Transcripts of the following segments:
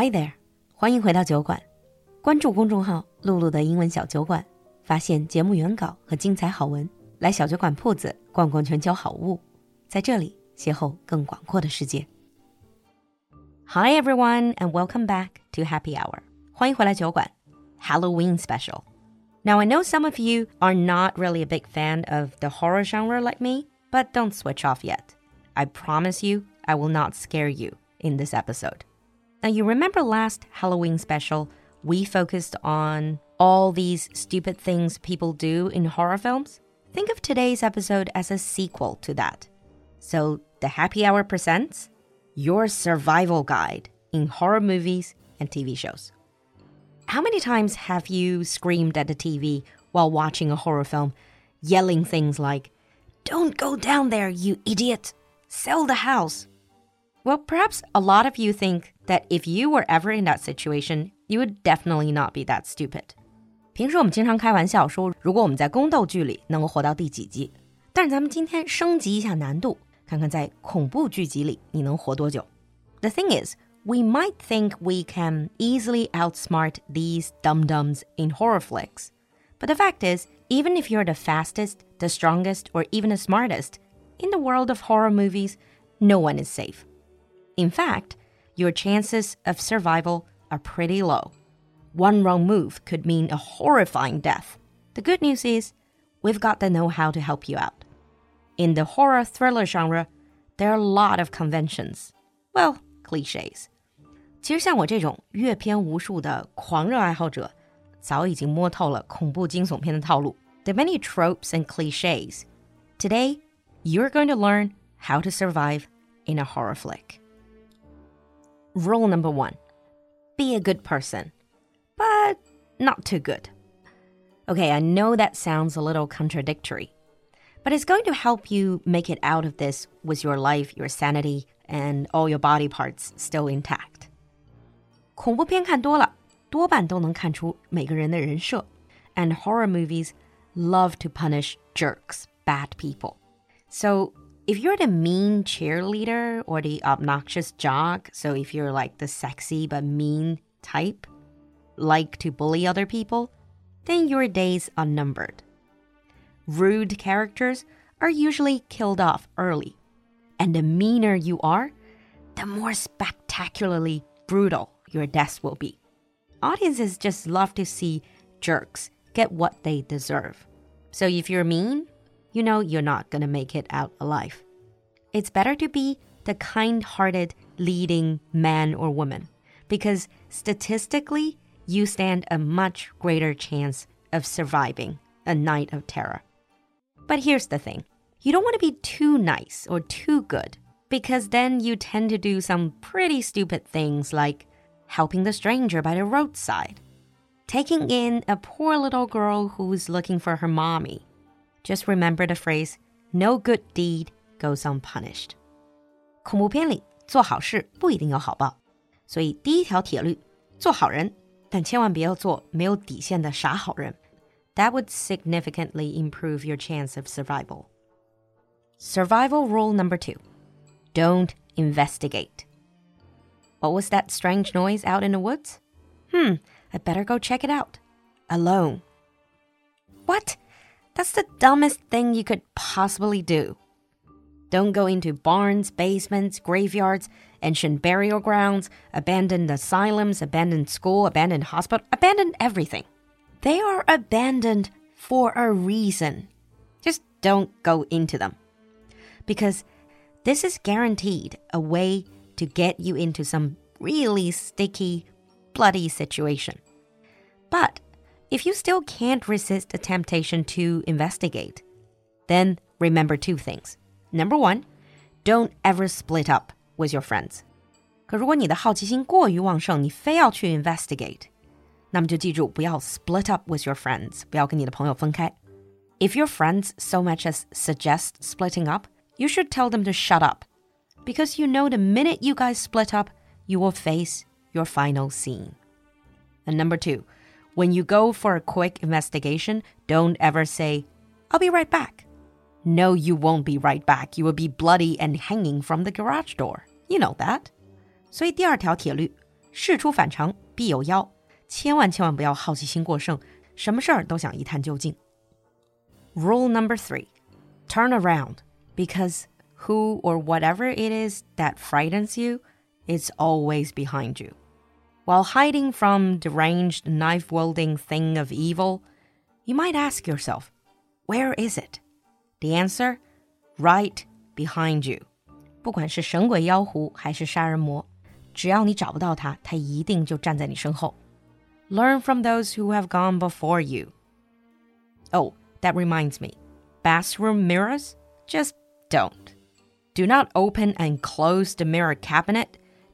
Hi there，欢迎回到酒馆，关注公众号“璐璐的英文小酒馆”，发现节目原稿和精彩好文，来小酒馆铺子逛逛全球好物，在这里邂逅更广阔的世界。Hi everyone and welcome back to Happy Hour，欢迎回来酒馆，Halloween Special。Now I know some of you are not really a big fan of the horror genre like me, but don't switch off yet. I promise you, I will not scare you in this episode. Now, you remember last Halloween special, we focused on all these stupid things people do in horror films? Think of today's episode as a sequel to that. So, the Happy Hour presents your survival guide in horror movies and TV shows. How many times have you screamed at the TV while watching a horror film, yelling things like, Don't go down there, you idiot! Sell the house! Well, perhaps a lot of you think that if you were ever in that situation, you would definitely not be that stupid. 平时我们经常开玩笑说，如果我们在宫斗剧里能够活到第几集，但是咱们今天升级一下难度，看看在恐怖剧集里你能活多久。The thing is, we might think we can easily outsmart these dum-dums in horror flicks. But the fact is, even if you're the fastest, the strongest, or even the smartest, in the world of horror movies, no one is safe. In fact, your chances of survival are pretty low. One wrong move could mean a horrifying death. The good news is, we've got the know how to help you out. In the horror thriller genre, there are a lot of conventions. Well, cliches. 其实像我这种阅片无数的狂热爱好者，早已经摸透了恐怖惊悚片的套路。There are many tropes and cliches. Today, you're going to learn how to survive in a horror flick. Rule number one be a good person, but not too good. Okay, I know that sounds a little contradictory, but it's going to help you make it out of this with your life, your sanity, and all your body parts still intact. 恐怖片看多了，多半都能看出每个人的人设。And horror movies love to punish jerks, bad people. So if you're the mean cheerleader or the obnoxious jock, so if you're like the sexy but mean type, like to bully other people, then your days are numbered. Rude characters are usually killed off early. And the meaner you are, the more spectacularly brutal your death will be. Audiences just love to see jerks get what they deserve. So if you're mean, you know you're not going to make it out alive. It's better to be the kind hearted leading man or woman because statistically, you stand a much greater chance of surviving a night of terror. But here's the thing you don't want to be too nice or too good because then you tend to do some pretty stupid things like helping the stranger by the roadside, taking in a poor little girl who's looking for her mommy just remember the phrase, no good deed goes unpunished. 恐怖片里做好事不一定有好报，所以第一条铁律：做好人，但千万别要做没有底线的傻好人。That would significantly improve your chance of survival. Survival rule number two don't investigate. What was that strange noise out in the woods? Hmm, I better go check it out. Alone. What? That's the dumbest thing you could possibly do. Don't go into barns, basements, graveyards, ancient burial grounds, abandoned asylums, abandoned school, abandoned hospital, abandoned everything. They are abandoned for a reason. Just don't go into them. Because this is guaranteed a way to get you into some really sticky, bloody situation. But if you still can't resist the temptation to investigate, then remember two things. Number one, don't ever split up with your friends. 可如果你的好奇心过于旺盛，你非要去 investigate，那么就记住不要 split up with your friends，不要跟你的朋友分开。If your friends so much as suggest splitting up, you should tell them to shut up, because you know the minute you guys split up, you will face your final scene. And number two, when you go for a quick investigation, don't ever say, I'll be right back. No, you won't be right back. You will be bloody and hanging from the garage door. You know that. 所以第二条铁律 事出反常必有妖，千万千万不要好奇心过剩，什么事儿都想一探究竟。Rule number three: turn around because who or whatever it is that frightens you is always behind you. While hiding from deranged knife wielding thing of evil, you might ask yourself, where is it? The answer, right behind you. 不管是神鬼妖狐还是杀人魔，只要你找不到它，它一定就站在你身后。Learn from those who have gone before you. Oh, that reminds me. Bathroom mirrors? Just don't. Do not open and close the mirror cabinet.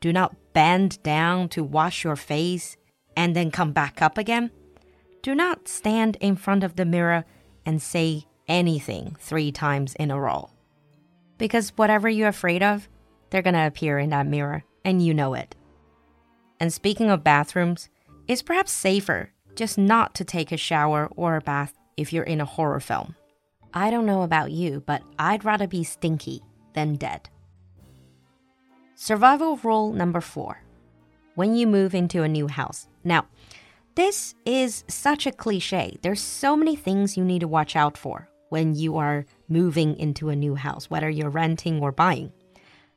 do not bend down to wash your face and then come back up again. Do not stand in front of the mirror and say anything three times in a row. Because whatever you're afraid of, they're gonna appear in that mirror, and you know it. And speaking of bathrooms, it's perhaps safer just not to take a shower or a bath if you're in a horror film. I don't know about you, but I'd rather be stinky than dead. Survival rule number four when you move into a new house. Now, this is such a cliche. There's so many things you need to watch out for when you are moving into a new house, whether you're renting or buying.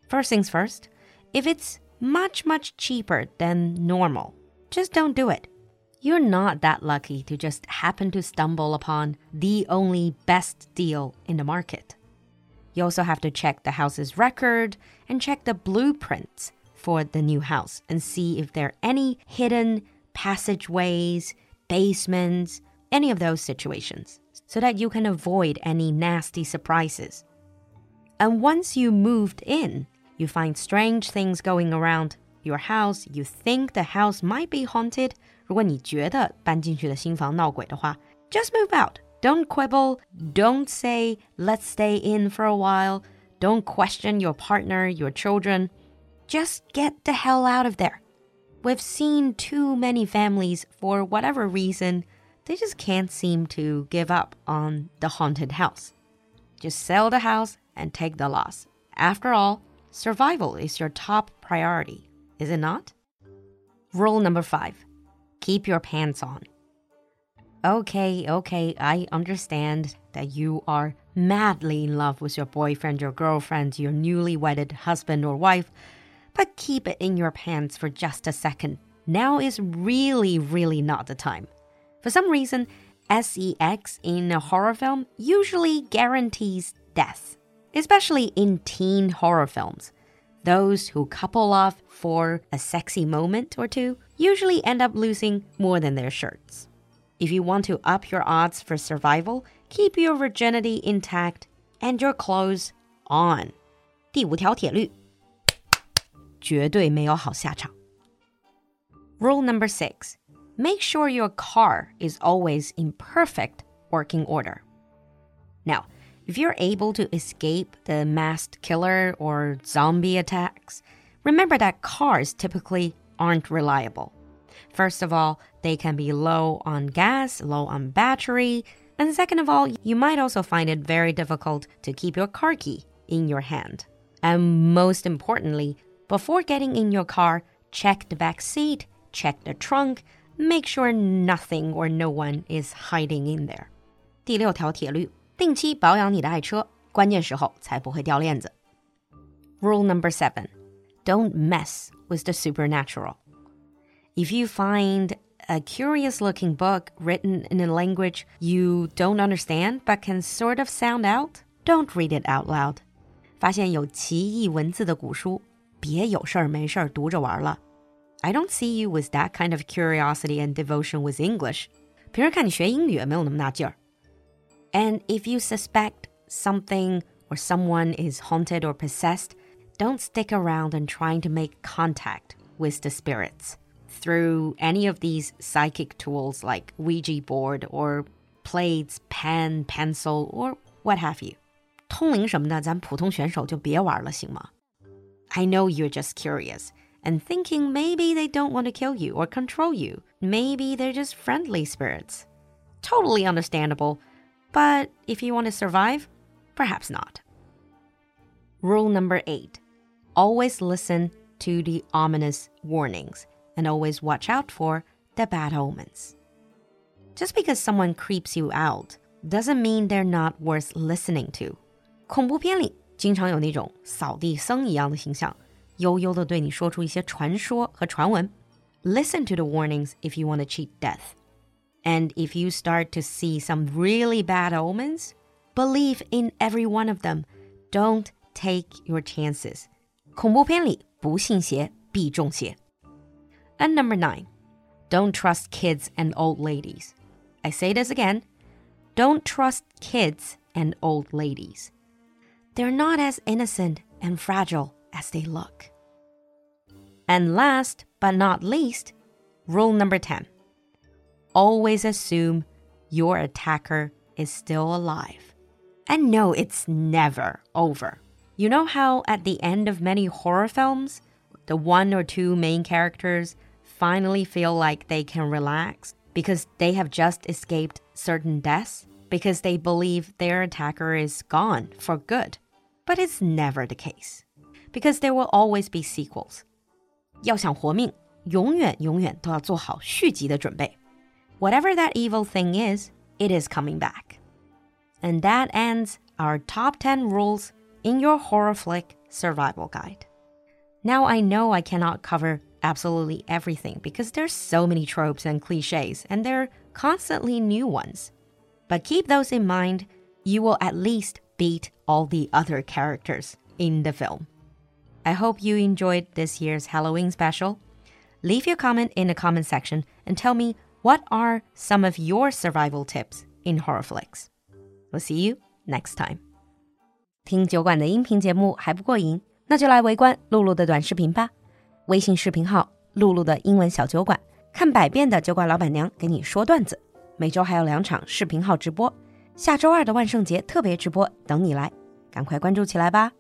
First things first, if it's much, much cheaper than normal, just don't do it. You're not that lucky to just happen to stumble upon the only best deal in the market. You also have to check the house's record and check the blueprints for the new house and see if there are any hidden passageways, basements, any of those situations so that you can avoid any nasty surprises. And once you moved in, you find strange things going around your house, you think the house might be haunted. 如果你觉得搬进去的新房闹鬼的话, just move out. Don't quibble. Don't say, let's stay in for a while. Don't question your partner, your children. Just get the hell out of there. We've seen too many families, for whatever reason, they just can't seem to give up on the haunted house. Just sell the house and take the loss. After all, survival is your top priority, is it not? Rule number five keep your pants on. Okay, okay, I understand that you are madly in love with your boyfriend, your girlfriend, your newly wedded husband or wife, but keep it in your pants for just a second. Now is really, really not the time. For some reason, sex in a horror film usually guarantees death, especially in teen horror films. Those who couple off for a sexy moment or two usually end up losing more than their shirts. If you want to up your odds for survival, keep your virginity intact and your clothes on. 第五条铁律，绝对没有好下场。Rule number six make sure your car is always in perfect working order. Now, if you're able to escape the masked killer or zombie attacks, remember that cars typically aren't reliable. First of all, they can be low on gas, low on battery, and second of all, you might also find it very difficult to keep your car key in your hand. And most importantly, before getting in your car, check the back seat, check the trunk, make sure nothing or no one is hiding in there. 第六条铁律：定期保养你的爱车，关键时候才不会掉链子。Rule number seven: Don't mess with the supernatural. If you find a curious looking book written in a language you don't understand but can sort of sound out, don't read it out loud. 发现有奇异文字的古书，别有事儿没事儿读着玩了。I don't see you with that kind of curiosity and devotion with English. And if you suspect something or someone is haunted or possessed, don't stick around and trying to make contact with the spirits through any of these psychic tools like Ouija board or plates, pen, pencil, or what have you. 通灵什么的，咱普通选手就别玩了，行吗？I know you're just curious and thinking maybe they don't want to kill you or control you. Maybe they're just friendly spirits. Totally understandable. But if you want to survive, perhaps not. Rule number eight always listen to the ominous warnings. and always watch out for the bad omens. Just because someone creeps you out doesn't mean they're not worth listening to. 恐怖片里经常有那种扫地僧一样的形象，悠悠地对你说出一些传说和传闻。Listen to the warnings if you want to cheat death. And if you start to see some really bad omens, believe in every one of them. Don't take your chances. 恐怖片里不信邪必中邪。 And number nine, don't trust kids and old ladies. I say this again. Don't trust kids and old ladies. They're not as innocent and fragile as they look. And last but not least, rule number 10 always assume your attacker is still alive. And no, it's never over. You know how at the end of many horror films, the one or two main characters finally feel like they can relax because they have just escaped certain deaths? Because they believe their attacker is gone for good. But it's never the case. Because there will always be sequels. 要想活命，永远永远都要做好续集的准备。Whatever that evil thing is, it is coming back. And that ends our top 10 rules in your horror flick survival guide. Now I know I cannot cover absolutely everything because there's so many tropes and cliches, and there are constantly new ones. But keep those in mind, you will at least beat all the other characters in the film. I hope you enjoyed this year's Halloween special. Leave your comment in the comment section and tell me what are some of your survival tips in horror flicks. We'll see you next time. 听酒馆的音频节目还不过瘾，那就来围观璐璐的短视频吧。微信视频号“露露的英文小酒馆”，看百遍的酒馆老板娘给你说段子。每周还有两场视频号直播，下周二的万圣节特别直播等你来，赶快关注起来吧！